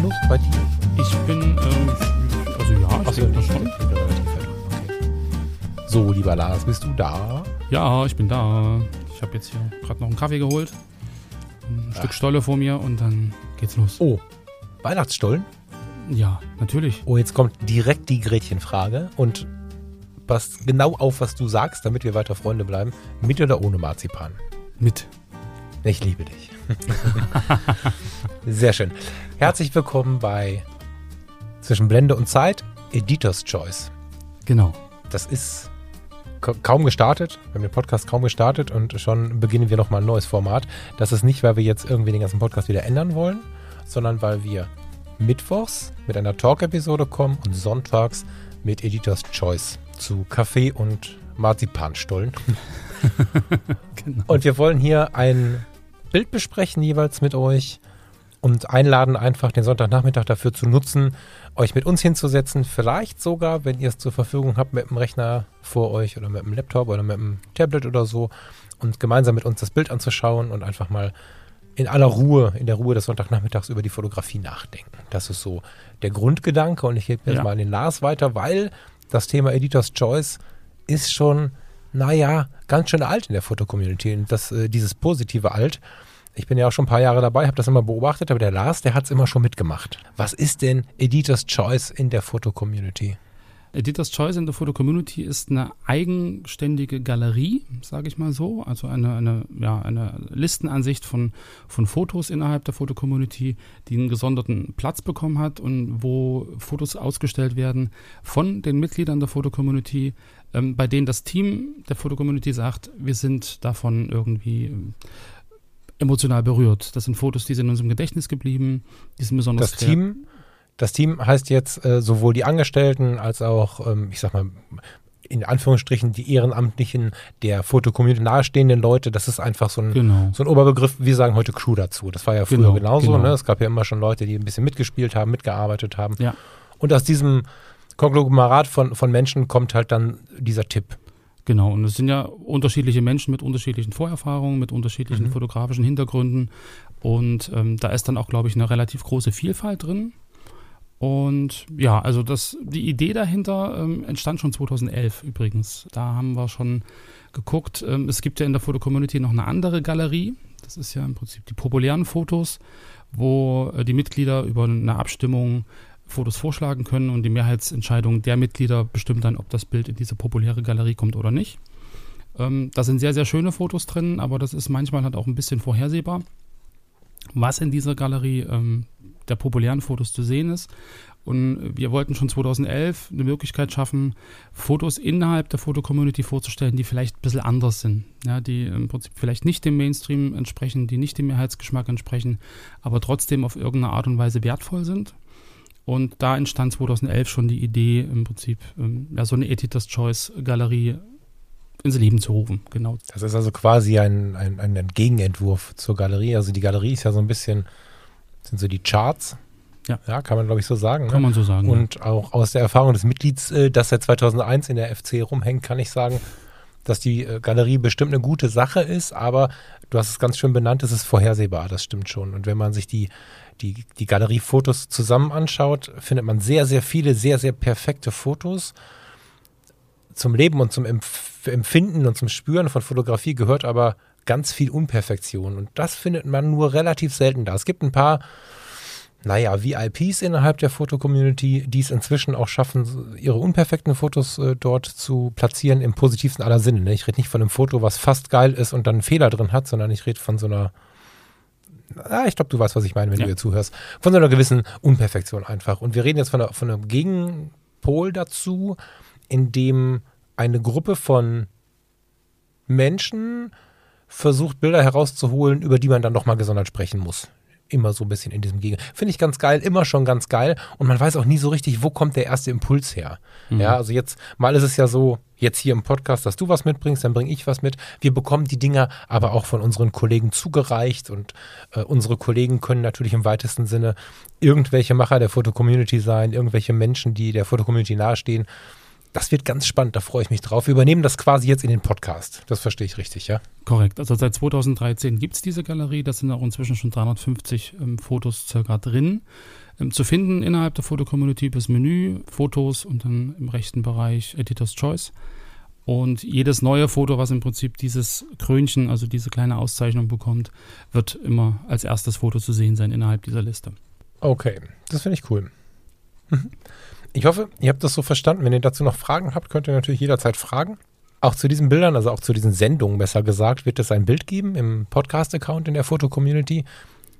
Genug bei dir? Ich bin, ähm, also ja, ich Achso, denke das schon. Okay. So, lieber Lars, bist du da? Ja, ich bin da. Ich habe jetzt hier gerade noch einen Kaffee geholt. Ein Stück Stolle vor mir und dann geht's los. Oh, Weihnachtsstollen? Ja, natürlich. Oh, jetzt kommt direkt die Gretchenfrage und passt genau auf, was du sagst, damit wir weiter Freunde bleiben. Mit oder ohne Marzipan? Mit. Ich liebe dich. Sehr schön. Herzlich willkommen bei Zwischen Blende und Zeit, Editor's Choice. Genau. Das ist ka- kaum gestartet. Wir haben den Podcast kaum gestartet und schon beginnen wir nochmal ein neues Format. Das ist nicht, weil wir jetzt irgendwie den ganzen Podcast wieder ändern wollen, sondern weil wir mittwochs mit einer Talk-Episode kommen und sonntags mit Editor's Choice zu Kaffee und Marzipanstollen. genau. Und wir wollen hier ein Bild besprechen, jeweils mit euch und einladen, einfach den Sonntagnachmittag dafür zu nutzen, euch mit uns hinzusetzen. Vielleicht sogar, wenn ihr es zur Verfügung habt, mit dem Rechner vor euch oder mit dem Laptop oder mit dem Tablet oder so und gemeinsam mit uns das Bild anzuschauen und einfach mal in aller Ruhe, in der Ruhe des Sonntagnachmittags über die Fotografie nachdenken. Das ist so der Grundgedanke und ich gebe jetzt Ja. mal an den Lars weiter, weil das Thema Editor's Choice ist schon, naja, ganz schön alt in der Fotocommunity und das, äh, dieses positive Alt. Ich bin ja auch schon ein paar Jahre dabei, habe das immer beobachtet, aber der Lars, der hat es immer schon mitgemacht. Was ist denn Editor's Choice in der Fotocommunity? Editor's Choice in der Photo Community ist eine eigenständige Galerie, sage ich mal so. Also eine, eine, ja, eine Listenansicht von, von Fotos innerhalb der Photo Community, die einen gesonderten Platz bekommen hat und wo Fotos ausgestellt werden von den Mitgliedern der Photo Community, ähm, bei denen das Team der Photo Community sagt, wir sind davon irgendwie ähm, emotional berührt. Das sind Fotos, die sind uns im Gedächtnis geblieben, die sind besonders Das Team, das Team heißt jetzt äh, sowohl die Angestellten als auch, ähm, ich sag mal, in Anführungsstrichen die Ehrenamtlichen der Fotocommunity nahestehenden Leute. Das ist einfach so ein, Genau. so ein Oberbegriff. Wir sagen heute Crew dazu. Das war ja früher Genau, genauso. genau. Ne? Es gab ja immer schon Leute, die ein bisschen mitgespielt haben, mitgearbeitet haben. Ja. Und aus diesem Konglomerat von, von Menschen kommt halt dann dieser Tipp. Genau, und es sind ja unterschiedliche Menschen mit unterschiedlichen Vorerfahrungen, mit unterschiedlichen Mhm. fotografischen Hintergründen. Und ähm, da ist dann auch, glaube ich, eine relativ große Vielfalt drin. Und ja, also das, die Idee dahinter ähm, entstand schon 2011 übrigens. Da haben wir schon geguckt. Ähm, es gibt ja in der Foto-Community noch eine andere Galerie. Das ist ja im Prinzip die populären Fotos, wo äh, die Mitglieder über eine Abstimmung Fotos vorschlagen können und die Mehrheitsentscheidung der Mitglieder bestimmt dann, ob das Bild in diese populäre Galerie kommt oder nicht. Ähm, da sind sehr, sehr schöne Fotos drin, aber das ist manchmal halt auch ein bisschen vorhersehbar, was in dieser Galerie ähm, der populären Fotos zu sehen ist. Und wir wollten schon 2011 eine Möglichkeit schaffen, Fotos innerhalb der Fotocommunity vorzustellen, die vielleicht ein bisschen anders sind. Ja, die im Prinzip vielleicht nicht dem Mainstream entsprechen, die nicht dem Mehrheitsgeschmack entsprechen, aber trotzdem auf irgendeine Art und Weise wertvoll sind. Und da entstand 2011 schon die Idee, im Prinzip ähm, ja, so eine Editor's Choice Galerie ins Leben zu rufen. Genau. Das ist also quasi ein, ein, ein Gegenentwurf zur Galerie. Also die Galerie ist ja so ein bisschen, sind so die Charts. Ja. Ja, kann man glaube ich so sagen. Ne? Kann man so sagen. ja. Und auch aus der Erfahrung des Mitglieds, äh, das seit 2001 in der FC rumhängt, kann ich sagen, dass die äh, Galerie bestimmt eine gute Sache ist, aber du hast es ganz schön benannt, es ist vorhersehbar, das stimmt schon. Und wenn man sich die, die, die Galeriefotos zusammen anschaut, findet man sehr, sehr viele, sehr, sehr perfekte Fotos. Zum Leben und zum Empf Empfinden und zum Spüren von Fotografie gehört aber ganz viel Unperfektion. Und das findet man nur relativ selten da. Es gibt ein paar naja, VIPs innerhalb der Fotocommunity, die es inzwischen auch schaffen, ihre unperfekten Fotos äh, dort zu platzieren im positivsten aller Sinne. Ne? Ich rede nicht von einem Foto, was fast geil ist und dann einen Fehler drin hat, sondern ich rede von so einer, ah, ich glaube, du weißt, was ich meine, wenn Ja. du hier zuhörst, von so einer gewissen Unperfektion einfach. Und wir reden jetzt von, einer, von einem Gegenpol dazu, in dem eine Gruppe von Menschen versucht, Bilder herauszuholen, über die man dann nochmal gesondert sprechen muss immer so ein bisschen in diesem Gegend. Finde ich ganz geil, immer schon ganz geil. Und man weiß auch nie so richtig, wo kommt der erste Impuls her. Mhm. Ja, also jetzt, mal ist es ja so, jetzt hier im Podcast, dass du was mitbringst, dann bringe ich was mit. Wir bekommen die Dinger aber auch von unseren Kollegen zugereicht und äh, unsere Kollegen können natürlich im weitesten Sinne irgendwelche Macher der Fotocommunity sein, irgendwelche Menschen, die der Fotocommunity nahestehen. Das wird ganz spannend, da freue ich mich drauf. Wir übernehmen das quasi jetzt in den Podcast. Das verstehe ich richtig, ja? Korrekt. Also seit 2013 gibt es diese Galerie. Da sind auch inzwischen schon 350 ähm, Fotos circa drin. Ähm, zu finden innerhalb der Fotocommunity bis Menü, Fotos und dann im rechten Bereich Editor's Choice. Und jedes neue Foto, was im Prinzip dieses Krönchen, also diese kleine Auszeichnung bekommt, wird immer als erstes Foto zu sehen sein innerhalb dieser Liste. Okay, das finde ich cool. Ich hoffe, ihr habt das so verstanden. Wenn ihr dazu noch Fragen habt, könnt ihr natürlich jederzeit fragen. Auch zu diesen Bildern, also auch zu diesen Sendungen besser gesagt, wird es ein Bild geben im Podcast-Account in der Foto-Community.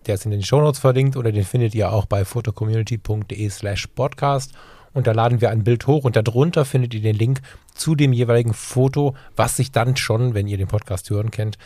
Der ist in den Shownotes verlinkt oder den findet ihr auch bei photocommunity.de slash podcast. Und da laden wir ein Bild hoch und darunter findet ihr den Link zu dem jeweiligen Foto, was sich dann schon, wenn ihr den Podcast hören kennt,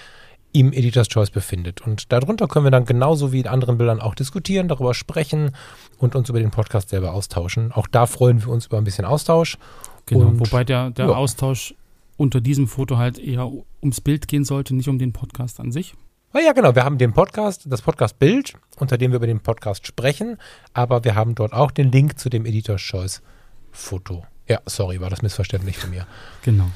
im Editor's Choice befindet. Und darunter können wir dann genauso wie in anderen Bildern auch diskutieren, darüber sprechen und uns über den Podcast selber austauschen. Auch da freuen wir uns über ein bisschen Austausch. Genau, und, wobei der, der ja. Austausch unter diesem Foto halt eher ums Bild gehen sollte, nicht um den Podcast an sich. Ah ja, genau. Wir haben den Podcast, das Podcast-Bild, unter dem wir über den Podcast sprechen, aber wir haben dort auch den Link zu dem Editor's Choice Foto. Ja, sorry, war das missverständlich von mir. Genau.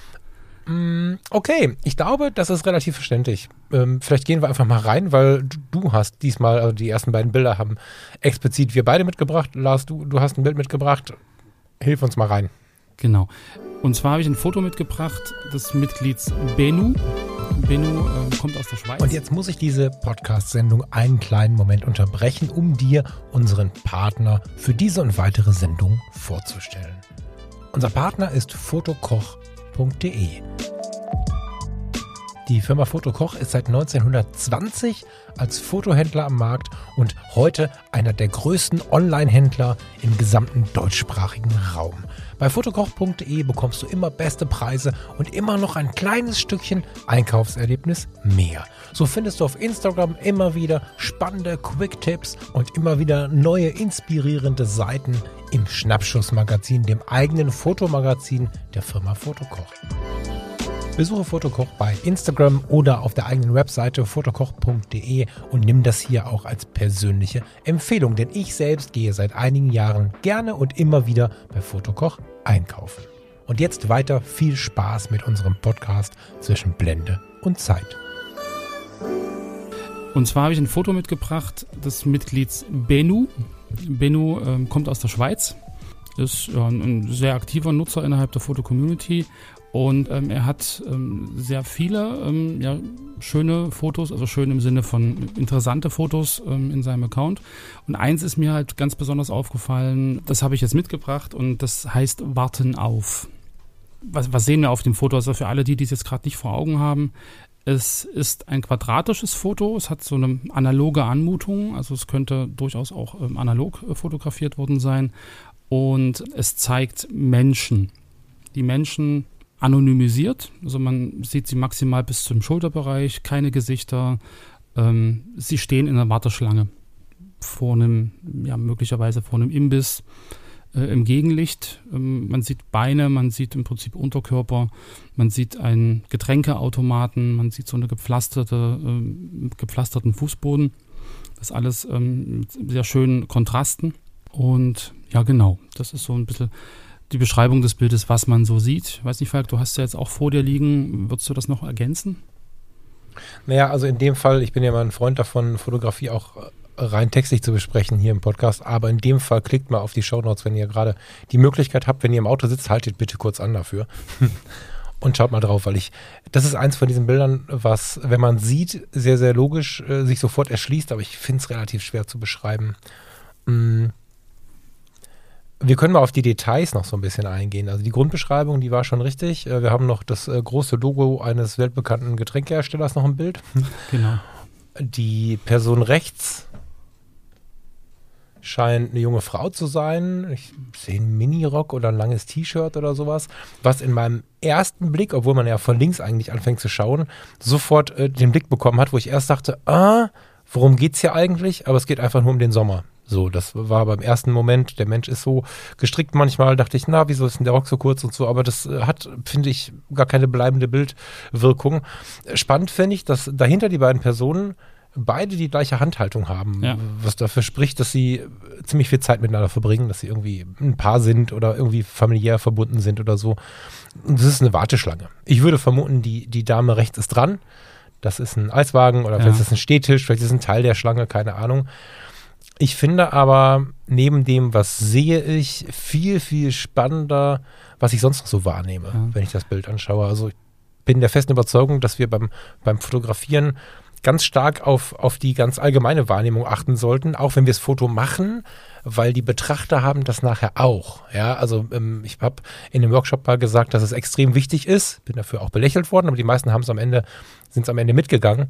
Mm, okay, ich glaube, das ist relativ verständlich. Ähm, vielleicht gehen wir einfach mal rein, weil du hast diesmal, also die ersten beiden Bilder haben explizit wir beide mitgebracht. Lars, du, du hast ein Bild mitgebracht. Hilf uns mal rein. Genau. Und zwar habe ich ein Foto mitgebracht des Mitglieds Benu. Benu äh, kommt aus der Schweiz. Und jetzt muss ich diese Podcast-Sendung einen kleinen Moment unterbrechen, um dir unseren Partner für diese und weitere Sendung vorzustellen. Unser Partner ist fotokoch.de. Die Firma Fotokoch ist seit 1920 als Fotohändler am Markt und heute einer der größten Online-Händler im gesamten deutschsprachigen Raum. Bei fotokoch.de bekommst du immer beste Preise und immer noch ein kleines Stückchen Einkaufserlebnis mehr. So findest du auf Instagram immer wieder spannende Quick-Tipps und immer wieder neue inspirierende Seiten im Schnappschussmagazin, dem eigenen Fotomagazin der Firma Fotokoch. Besuche Fotokoch bei Instagram oder auf der eigenen Webseite fotokoch.de und nimm das hier auch als persönliche Empfehlung, denn ich selbst gehe seit einigen Jahren gerne und immer wieder bei Fotokoch einkaufen. Und jetzt weiter viel Spaß mit unserem Podcast zwischen Blende und Zeit. Und zwar habe ich ein Foto mitgebracht des Mitglieds Benu. Benu ähm, kommt aus der Schweiz, ist ja, ein sehr aktiver Nutzer innerhalb der Foto-Community und ähm, er hat ähm, sehr viele ähm, ja, schöne Fotos, also schön im Sinne von interessante Fotos ähm, in seinem Account. Und eins ist mir halt ganz besonders aufgefallen, das habe ich jetzt mitgebracht und das heißt Warten auf. Was, was sehen wir auf dem Foto? Also für alle, die dies jetzt gerade nicht vor Augen haben, es ist ein quadratisches Foto, es hat so eine analoge Anmutung, also es könnte durchaus auch ähm, analog äh, fotografiert worden sein. Und es zeigt Menschen. Die Menschen anonymisiert. Also man sieht sie maximal bis zum Schulterbereich, keine Gesichter. Ähm, sie stehen in der Warteschlange vor einem, ja, möglicherweise vor einem Imbiss äh, im Gegenlicht. Ähm, man sieht Beine, man sieht im Prinzip Unterkörper, man sieht einen Getränkeautomaten, man sieht so eine gepflasterte, äh, gepflasterten Fußboden. Das alles ähm, mit sehr schönen Kontrasten. Und ja, genau, das ist so ein bisschen die Beschreibung des Bildes, was man so sieht. Ich weiß nicht, Falk, du hast ja jetzt auch vor dir liegen. Würdest du das noch ergänzen? Naja, also in dem Fall, ich bin ja mal ein Freund davon, Fotografie auch äh, rein textlich zu besprechen hier im Podcast, aber in dem Fall klickt mal auf die Shownotes, wenn ihr gerade die Möglichkeit habt, wenn ihr im Auto sitzt, haltet bitte kurz an dafür. Und schaut mal drauf, weil ich, das ist eins von diesen Bildern, was, wenn man sieht, sehr, sehr logisch äh, sich sofort erschließt, aber ich finde es relativ schwer zu beschreiben. Mm wir können mal auf die Details noch so ein bisschen eingehen. Also die Grundbeschreibung, die war schon richtig. Äh, wir haben noch das äh, große Logo eines weltbekannten Getränkeherstellers noch im Bild. Genau. Die Person rechts scheint eine junge Frau zu sein. Ich sehe einen Minirock oder ein langes T-Shirt oder sowas, was in meinem ersten Blick, obwohl man ja von links eigentlich anfängt zu schauen, sofort äh, den Blick bekommen hat, wo ich erst dachte, ah, worum geht's hier eigentlich? Aber es geht einfach nur um den Sommer. So, das war beim ersten Moment, der Mensch ist so gestrickt manchmal, dachte ich, na, wieso ist denn der Rock so kurz und so, aber das äh, hat, finde ich, gar keine bleibende Bildwirkung. Spannend finde ich, dass dahinter die beiden Personen beide die gleiche Handhaltung haben, Ja. was dafür spricht, dass sie ziemlich viel Zeit miteinander verbringen, dass sie irgendwie ein Paar sind oder irgendwie familiär verbunden sind oder so. Und das ist eine Warteschlange. Ich würde vermuten, die, die Dame rechts ist dran. Das ist ein Eiswagen oder Ja. vielleicht ist es ein Stehtisch, vielleicht ist es ein Teil der Schlange, keine Ahnung. Ich finde aber neben dem, was sehe ich, viel, viel spannender, was ich sonst noch so wahrnehme, Ja. wenn ich das Bild anschaue. Also ich bin der festen Überzeugung, dass wir beim, beim Fotografieren ganz stark auf, auf die ganz allgemeine Wahrnehmung achten sollten, auch wenn wir das Foto machen, weil die Betrachter haben das nachher auch. Ja, also ähm, ich habe in dem Workshop mal gesagt, dass es extrem wichtig ist, bin dafür auch belächelt worden, aber die meisten haben es am Ende, sind es am Ende mitgegangen.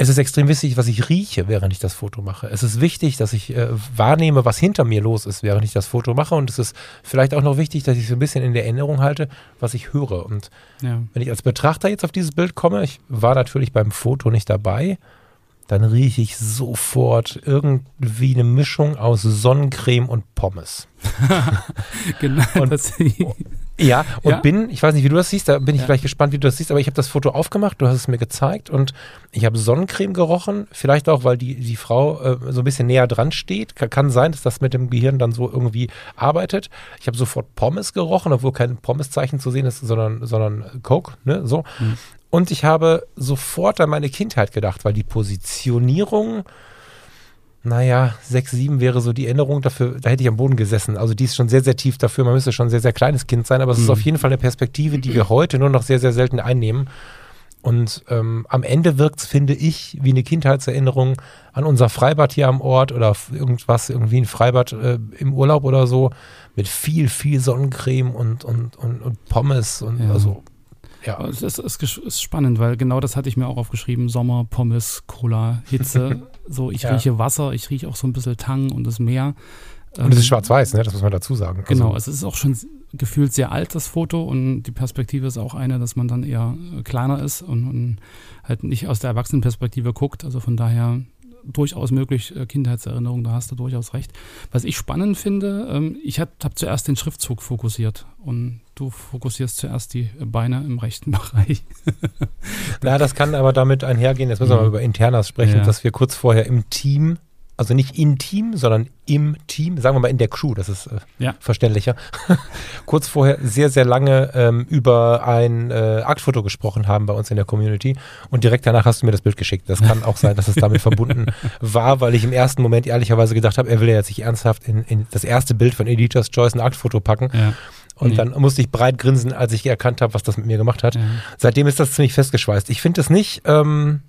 Es ist extrem wichtig, was ich rieche, während ich das Foto mache. Es ist wichtig, dass ich äh, wahrnehme, was hinter mir los ist, während ich das Foto mache. Und es ist vielleicht auch noch wichtig, dass ich so ein bisschen in der Erinnerung halte, was ich höre. Und Ja. wenn ich als Betrachter jetzt auf dieses Bild komme, ich war natürlich beim Foto nicht dabei, dann rieche ich sofort irgendwie eine Mischung aus Sonnencreme und Pommes. Genau. Und- Ja, und Ja. bin, ich weiß nicht, wie du das siehst, da bin ich Ja. gleich gespannt, wie du das siehst, aber ich habe das Foto aufgemacht, du hast es mir gezeigt und ich habe Sonnencreme gerochen, vielleicht auch, weil die, die Frau äh, so ein bisschen näher dran steht. Kann, kann sein, dass das mit dem Gehirn dann so irgendwie arbeitet. Ich habe sofort Pommes gerochen, obwohl kein Pommeszeichen zu sehen ist, sondern, sondern Coke, ne, so. Mhm. Und ich habe sofort an meine Kindheit gedacht, weil die Positionierung, naja, 6, 7 wäre so die Erinnerung dafür, da hätte ich am Boden gesessen. Also die ist schon sehr, sehr tief dafür. Man müsste schon ein sehr, sehr kleines Kind sein, aber es ist Mhm. auf jeden Fall eine Perspektive, die wir heute nur noch sehr, sehr selten einnehmen. Und ähm, am Ende wirkt es, finde ich, wie eine Kindheitserinnerung an unser Freibad hier am Ort oder irgendwas, irgendwie ein Freibad äh, im Urlaub oder so, mit viel, viel Sonnencreme und, und, und, und Pommes und Ja. also, ja. Es ist, ist ist spannend, weil genau das hatte ich mir auch aufgeschrieben. Sommer, Pommes, Cola, Hitze. so, ich Ja. rieche Wasser, ich rieche auch so ein bisschen Tang und das Meer. Und es ist Ähm, schwarz-weiß, ne? Das muss man dazu sagen. Genau, Also, es ist auch schon gefühlt sehr alt, das Foto, und die Perspektive ist auch eine, dass man dann eher äh, kleiner ist und, und halt nicht aus der Erwachsenenperspektive guckt. Also von daher durchaus möglich, äh, Kindheitserinnerung, da hast du durchaus recht. Was ich spannend finde, ähm, ich habe hab zuerst den Schriftzug fokussiert und du fokussierst zuerst die Beine im rechten Bereich. Na, das kann aber damit einhergehen, jetzt müssen wir Mhm. mal über Internas sprechen, Ja. dass wir kurz vorher im Team, also nicht im Team, sondern im Team, sagen wir mal in der Crew, das ist äh, Ja. verständlicher, kurz vorher sehr, sehr lange ähm, über ein äh, Aktfoto gesprochen haben bei uns in der Community und direkt danach hast du mir das Bild geschickt. Das kann auch sein, dass es damit verbunden war, weil ich im ersten Moment ehrlicherweise gedacht habe, er will ja jetzt nicht ernsthaft in, in das erste Bild von Editor's Choice ein Aktfoto packen Ja. und Nee. dann musste ich breit grinsen, als ich erkannt habe, was das mit mir gemacht hat. Ja. Seitdem ist das ziemlich festgeschweißt. Ich finde es nicht ähm,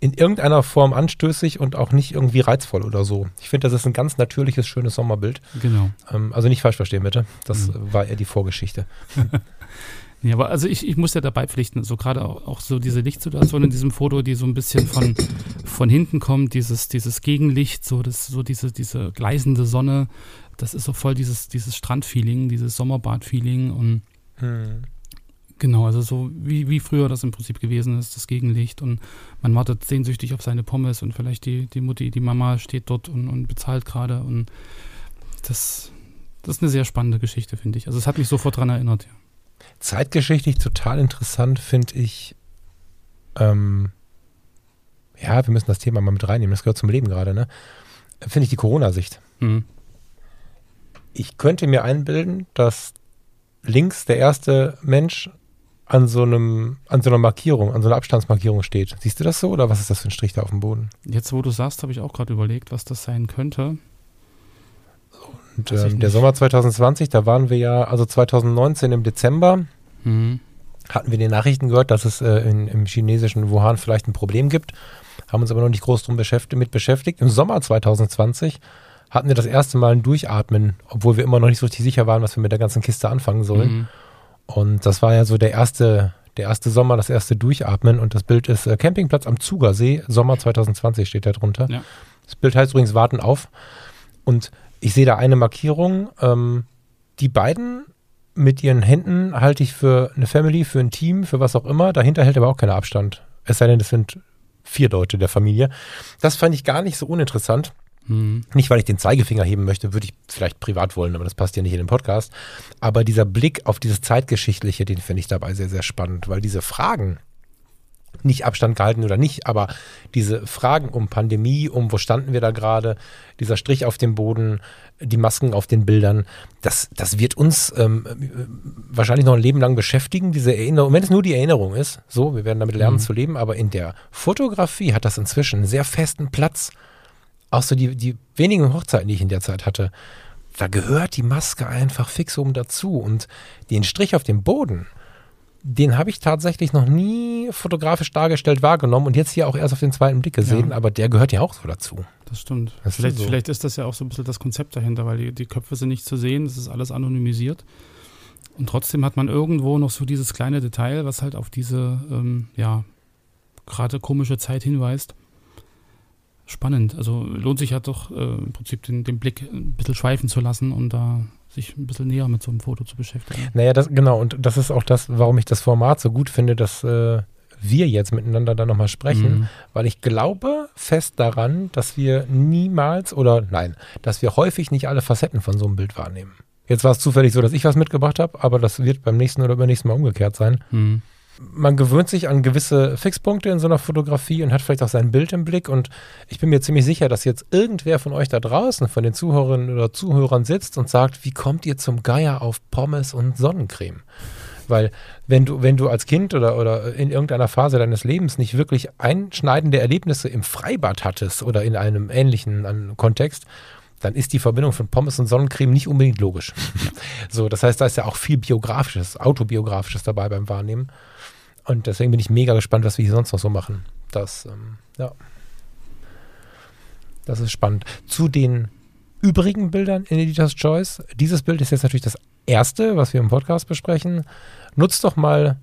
in irgendeiner Form anstößig und auch nicht irgendwie reizvoll oder so. Ich finde, das ist ein ganz natürliches, schönes Sommerbild. Genau. Ähm, also nicht falsch verstehen, bitte. Das Mhm. war eher die Vorgeschichte. Ja, aber also ich, ich muss ja dabei pflichten, so gerade auch, auch so diese Lichtsituation in diesem Foto, die so ein bisschen von, von hinten kommt, dieses, dieses Gegenlicht, so, das, so diese, diese gleißende Sonne, das ist so voll dieses, dieses Strandfeeling, dieses Sommerbad-Feeling und Hm. Genau, also so wie, wie früher das im Prinzip gewesen ist, das Gegenlicht und man wartet sehnsüchtig auf seine Pommes und vielleicht die, die Mutti, die Mama steht dort und, und bezahlt gerade und das, das ist eine sehr spannende Geschichte, finde ich. Also es hat mich sofort daran erinnert, ja. Zeitgeschichtlich total interessant finde ich. Ähm, ja, wir müssen das Thema mal mit reinnehmen. Das gehört zum Leben gerade, ne? Finde ich die Corona-Sicht. Mhm. Ich könnte mir einbilden, dass links der erste Mensch an so einem, an so einer Markierung, an so einer Abstandsmarkierung steht. Siehst du das so oder was ist das für ein Strich da auf dem Boden? Jetzt, wo du sagst, habe ich auch gerade überlegt, was das sein könnte. Und ähm, der. Sommer 2020, da waren wir ja, also 2019 im Dezember, Mhm. hatten wir in den Nachrichten gehört, dass es äh, in, im chinesischen Wuhan vielleicht ein Problem gibt, haben uns aber noch nicht groß drum beschäftigt, mit beschäftigt. Im Sommer 2020 hatten wir das erste Mal ein Durchatmen, obwohl wir immer noch nicht so richtig sicher waren, was wir mit der ganzen Kiste anfangen sollen. Mhm. Und das war ja so der erste, der erste Sommer, das erste Durchatmen. Und das Bild ist äh, Campingplatz am Zugersee, Sommer 2020 steht da drunter. Ja. Das Bild heißt übrigens Warten auf. Und ich sehe da eine Markierung. Ähm, die beiden mit ihren Händen halte ich für eine Family, für ein Team, für was auch immer. Dahinter hält aber auch keiner Abstand. Es sei denn, das sind vier Leute der Familie. Das fand ich gar nicht so uninteressant. Mhm. Nicht, weil ich den Zeigefinger heben möchte, würde ich vielleicht privat wollen, aber das passt ja nicht in den Podcast. Aber dieser Blick auf dieses Zeitgeschichtliche, den finde ich dabei sehr, sehr spannend, weil diese Fragen, nicht Abstand gehalten oder nicht, aber diese Fragen um Pandemie, um wo standen wir da gerade, dieser Strich auf dem Boden, die Masken auf den Bildern, das, das wird uns ähm, wahrscheinlich noch ein Leben lang beschäftigen, diese Erinnerung, wenn es nur die Erinnerung ist, so, wir werden damit lernen mhm. zu leben, aber in der Fotografie hat das inzwischen einen sehr festen Platz. Auch so die, die wenigen Hochzeiten, die ich in der Zeit hatte, da gehört die Maske einfach fix oben dazu und den Strich auf dem Boden, den habe ich tatsächlich noch nie fotografisch dargestellt wahrgenommen und jetzt hier auch erst auf den zweiten Blick gesehen, ja. aber der gehört ja auch so dazu. Das stimmt. Das vielleicht, ist so. vielleicht ist das ja auch so ein bisschen das Konzept dahinter, weil die, die Köpfe sind nicht zu sehen, das ist alles anonymisiert. Und trotzdem hat man irgendwo noch so dieses kleine Detail, was halt auf diese, ähm, ja, gerade komische Zeit hinweist. Spannend. Also lohnt sich ja doch äh, im Prinzip den, den Blick ein bisschen schweifen zu lassen und da sich ein bisschen näher mit so einem Foto zu beschäftigen. Naja, das, genau, und das ist auch das, warum ich das Format so gut finde, dass äh, wir jetzt miteinander da nochmal sprechen, mhm. weil ich glaube fest daran, dass wir niemals oder nein, dass wir häufig nicht alle Facetten von so einem Bild wahrnehmen. Jetzt war es zufällig so, dass ich was mitgebracht habe, aber das wird beim nächsten oder übernächsten Mal umgekehrt sein. Mhm man gewöhnt sich an gewisse Fixpunkte in so einer Fotografie und hat vielleicht auch sein Bild im Blick. Und ich bin mir ziemlich sicher, dass jetzt irgendwer von euch da draußen, von den Zuhörerinnen oder Zuhörern sitzt und sagt, wie kommt ihr zum Geier auf Pommes und Sonnencreme? Weil wenn du, wenn du als Kind oder, oder in irgendeiner Phase deines Lebens nicht wirklich einschneidende Erlebnisse im Freibad hattest oder in einem ähnlichen Kontext, dann ist die Verbindung von Pommes und Sonnencreme nicht unbedingt logisch. so, das heißt, da ist ja auch viel biografisches, autobiografisches dabei beim Wahrnehmen. Und deswegen bin ich mega gespannt, was wir hier sonst noch so machen. Das, ähm, ja. Das ist spannend. Zu den übrigen Bildern in Editor's Choice. Dieses Bild ist jetzt natürlich das erste, was wir im Podcast besprechen. Nutzt doch mal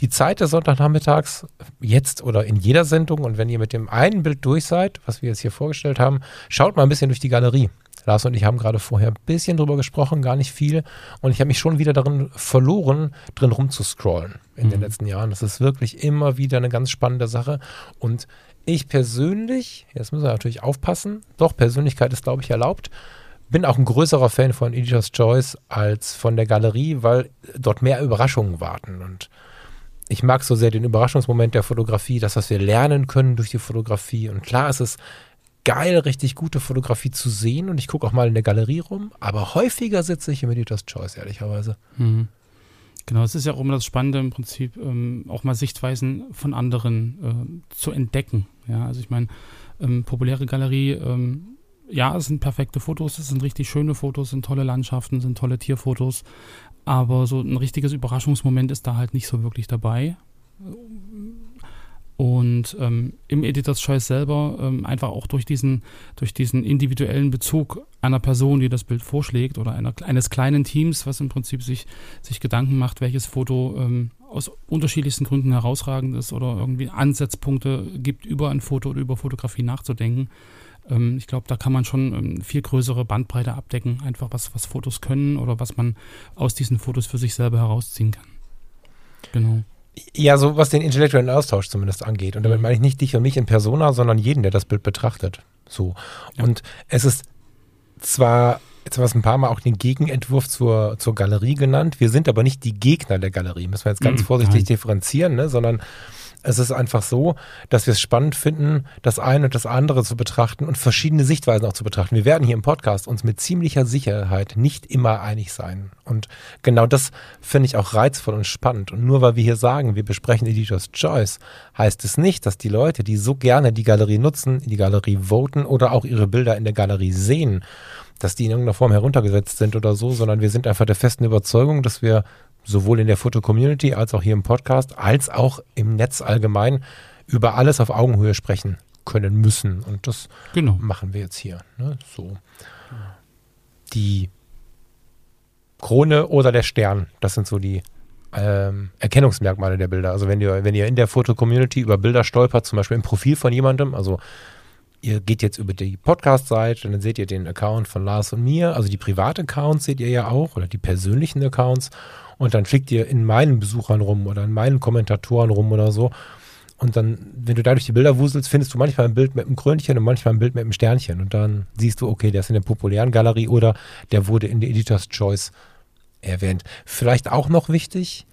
die Zeit des Sonntagnachmittags jetzt oder in jeder Sendung und wenn ihr mit dem einen Bild durch seid, was wir jetzt hier vorgestellt haben, schaut mal ein bisschen durch die Galerie. Lars und ich haben gerade vorher ein bisschen drüber gesprochen, gar nicht viel. Und ich habe mich schon wieder darin verloren, drin rumzuscrollen in mhm. den letzten Jahren. Das ist wirklich immer wieder eine ganz spannende Sache. Und ich persönlich, jetzt müssen wir natürlich aufpassen, doch, Persönlichkeit ist, glaube ich, erlaubt, bin auch ein größerer Fan von Editor's Choice als von der Galerie, weil dort mehr Überraschungen warten. Und ich mag so sehr den Überraschungsmoment der Fotografie, das, was wir lernen können durch die Fotografie. Und klar ist es geil, richtig gute Fotografie zu sehen und ich gucke auch mal in der Galerie rum, aber häufiger sitze ich im Editor's Choice, ehrlicherweise. Mhm. Genau, es ist ja auch immer das Spannende im Prinzip, ähm, auch mal Sichtweisen von anderen äh, zu entdecken. Ja, also ich meine, ähm, populäre Galerie, ähm, ja, es sind perfekte Fotos, es sind richtig schöne Fotos, sind tolle Landschaften, sind tolle Tierfotos, aber so ein richtiges Überraschungsmoment ist da halt nicht so wirklich dabei. Und ähm, im Editor's Choice selber ähm, einfach auch durch diesen, durch diesen individuellen Bezug einer Person, die das Bild vorschlägt, oder einer, eines kleinen Teams, was im Prinzip sich, sich Gedanken macht, welches Foto ähm, aus unterschiedlichsten Gründen herausragend ist oder irgendwie Ansatzpunkte gibt, über ein Foto oder über Fotografie nachzudenken. Ähm, ich glaube, da kann man schon ähm, viel größere Bandbreite abdecken, einfach was, was Fotos können oder was man aus diesen Fotos für sich selber herausziehen kann. Genau. Ja, so was den intellektuellen Austausch zumindest angeht. Und damit mhm. meine ich nicht dich und mich in Persona, sondern jeden, der das Bild betrachtet. So. Ja. Und es ist zwar, jetzt haben wir es ein paar Mal auch den Gegenentwurf zur, zur Galerie genannt. Wir sind aber nicht die Gegner der Galerie. Müssen wir jetzt ganz mhm, vorsichtig Nein. differenzieren, ne? sondern es ist einfach so, dass wir es spannend finden, das eine und das andere zu betrachten und verschiedene Sichtweisen auch zu betrachten. Wir werden hier im Podcast uns mit ziemlicher Sicherheit nicht immer einig sein. Und genau das finde ich auch reizvoll und spannend. Und nur weil wir hier sagen, wir besprechen Editor's Choice, heißt es nicht, dass die Leute, die so gerne die Galerie nutzen, in die Galerie voten oder auch ihre Bilder in der Galerie sehen, dass die in irgendeiner Form heruntergesetzt sind oder so, sondern wir sind einfach der festen Überzeugung, dass wir sowohl in der Foto-Community als auch hier im Podcast, als auch im Netz allgemein über alles auf Augenhöhe sprechen können müssen. Und das genau. machen wir jetzt hier. Ne? So. Die Krone oder der Stern, das sind so die ähm, Erkennungsmerkmale der Bilder. Also wenn ihr, wenn ihr in der Foto-Community über Bilder stolpert, zum Beispiel im Profil von jemandem, also ihr geht jetzt über die Podcast-Seite und dann seht ihr den Account von Lars und mir, also die Privat-Accounts seht ihr ja auch oder die persönlichen Accounts und dann klickt ihr in meinen Besuchern rum oder in meinen Kommentatoren rum oder so. Und dann, wenn du da durch die Bilder wuselst, findest du manchmal ein Bild mit einem Krönchen und manchmal ein Bild mit einem Sternchen. Und dann siehst du, okay, der ist in der populären Galerie oder der wurde in der Editor's Choice erwähnt. Vielleicht auch noch wichtig,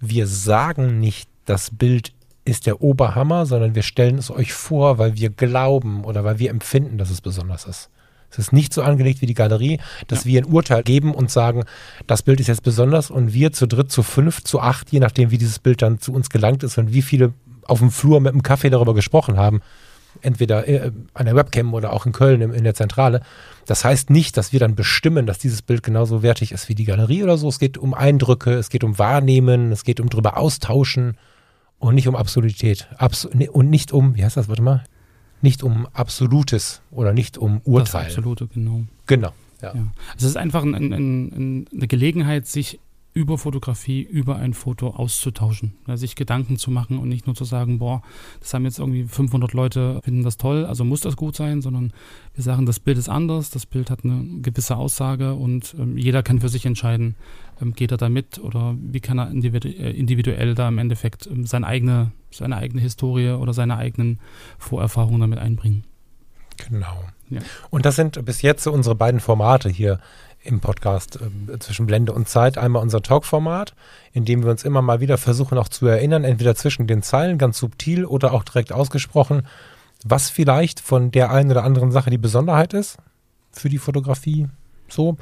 wir sagen nicht, das Bild ist der Oberhammer, sondern wir stellen es euch vor, weil wir glauben oder weil wir empfinden, dass es besonders ist. Es ist nicht so angelegt wie die Galerie, dass ja. wir ein Urteil geben und sagen, das Bild ist jetzt besonders und wir zu dritt, zu fünf, zu acht, je nachdem, wie dieses Bild dann zu uns gelangt ist und wie viele auf dem Flur mit dem Kaffee darüber gesprochen haben, entweder äh, an der Webcam oder auch in Köln in der Zentrale. Das heißt nicht, dass wir dann bestimmen, dass dieses Bild genauso wertig ist wie die Galerie oder so. Es geht um Eindrücke, es geht um Wahrnehmen, es geht um drüber austauschen und nicht um Absolutität. Abs und nicht um, wie heißt das, warte mal, nicht um Absolutes oder nicht um Urteil. Das Absolute, genau. Genau. Ja. ja. Es ist einfach ein, ein, ein, eine Gelegenheit, sich über Fotografie, über ein Foto auszutauschen, ja, sich Gedanken zu machen und nicht nur zu sagen, boah, das haben jetzt irgendwie 500 Leute, finden das toll, also muss das gut sein, sondern wir sagen, das Bild ist anders, das Bild hat eine gewisse Aussage und ähm, jeder kann für sich entscheiden, ähm, geht er da mit oder wie kann er individu äh, individuell da im Endeffekt ähm, seine, eigene, seine eigene Historie oder seine eigenen Vorerfahrungen damit einbringen. Genau. Ja. Und das sind bis jetzt so unsere beiden Formate hier im Podcast äh, zwischen Blende und Zeit. Einmal unser Talk-Format, in dem wir uns immer mal wieder versuchen auch zu erinnern, entweder zwischen den Zeilen ganz subtil oder auch direkt ausgesprochen, was vielleicht von der einen oder anderen Sache die Besonderheit ist für die Fotografie. So.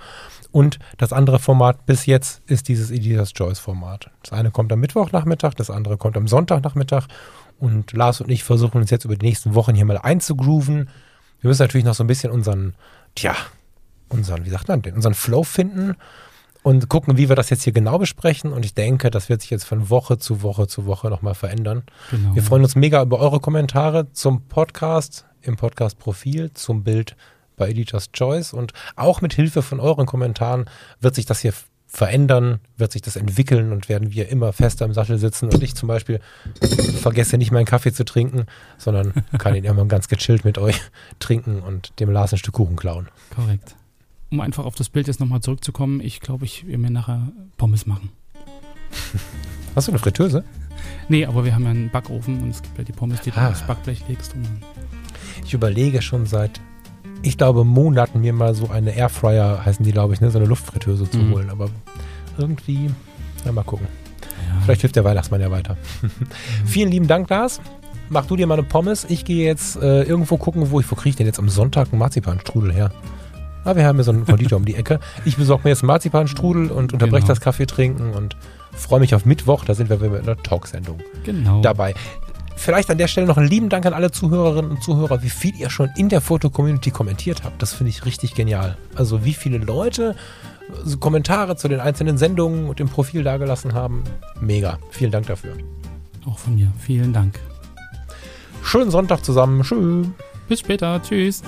Und das andere Format bis jetzt ist dieses Editor's Choice Format. Das eine kommt am Mittwochnachmittag, das andere kommt am Sonntagnachmittag. Und Lars und ich versuchen uns jetzt über die nächsten Wochen hier mal einzugrooven. Wir müssen natürlich noch so ein bisschen unseren, tja, unseren, wie sagt man den, unseren Flow finden und gucken, wie wir das jetzt hier genau besprechen. Und ich denke, das wird sich jetzt von Woche zu Woche zu Woche nochmal verändern. Genau. Wir freuen uns mega über eure Kommentare zum Podcast, im Podcast-Profil, zum Bild bei Editor's Choice. Und auch mit Hilfe von euren Kommentaren wird sich das hier verändern, wird sich das entwickeln und werden wir immer fester im Sattel sitzen. Und ich zum Beispiel vergesse nicht meinen Kaffee zu trinken, sondern kann ihn immer ganz gechillt mit euch trinken und dem Lars ein Stück Kuchen klauen. Korrekt um einfach auf das Bild jetzt nochmal zurückzukommen, ich glaube, ich will mir nachher Pommes machen. Hast du eine Fritteuse? Nee, aber wir haben ja einen Backofen und es gibt ja die Pommes, die ah. du aufs Backblech legst. ich überlege schon seit, ich glaube, Monaten mir mal so eine Airfryer, heißen die, glaube ich, ne, so eine Luftfritteuse zu mhm. holen. Aber irgendwie, ja, mal gucken. Ja. Vielleicht hilft der Weihnachtsmann ja weiter. mhm. Vielen lieben Dank, Lars. Mach du dir mal eine Pommes. Ich gehe jetzt äh, irgendwo gucken, wo ich, wo kriege ich denn jetzt am Sonntag einen Marzipanstrudel her? Ah, wir haben hier so einen Konditor um die Ecke. Ich besorge mir jetzt einen Marzipanstrudel und unterbreche genau. das Kaffee trinken und freue mich auf Mittwoch. Da sind wir mit einer Talksendung genau. dabei. Vielleicht an der Stelle noch einen lieben Dank an alle Zuhörerinnen und Zuhörer, wie viel ihr schon in der Foto-Community kommentiert habt. Das finde ich richtig genial. Also wie viele Leute Kommentare zu den einzelnen Sendungen und dem Profil dagelassen haben. Mega. Vielen Dank dafür. Auch von mir. Vielen Dank. Schönen Sonntag zusammen. Tschüss. Bis später. Tschüss.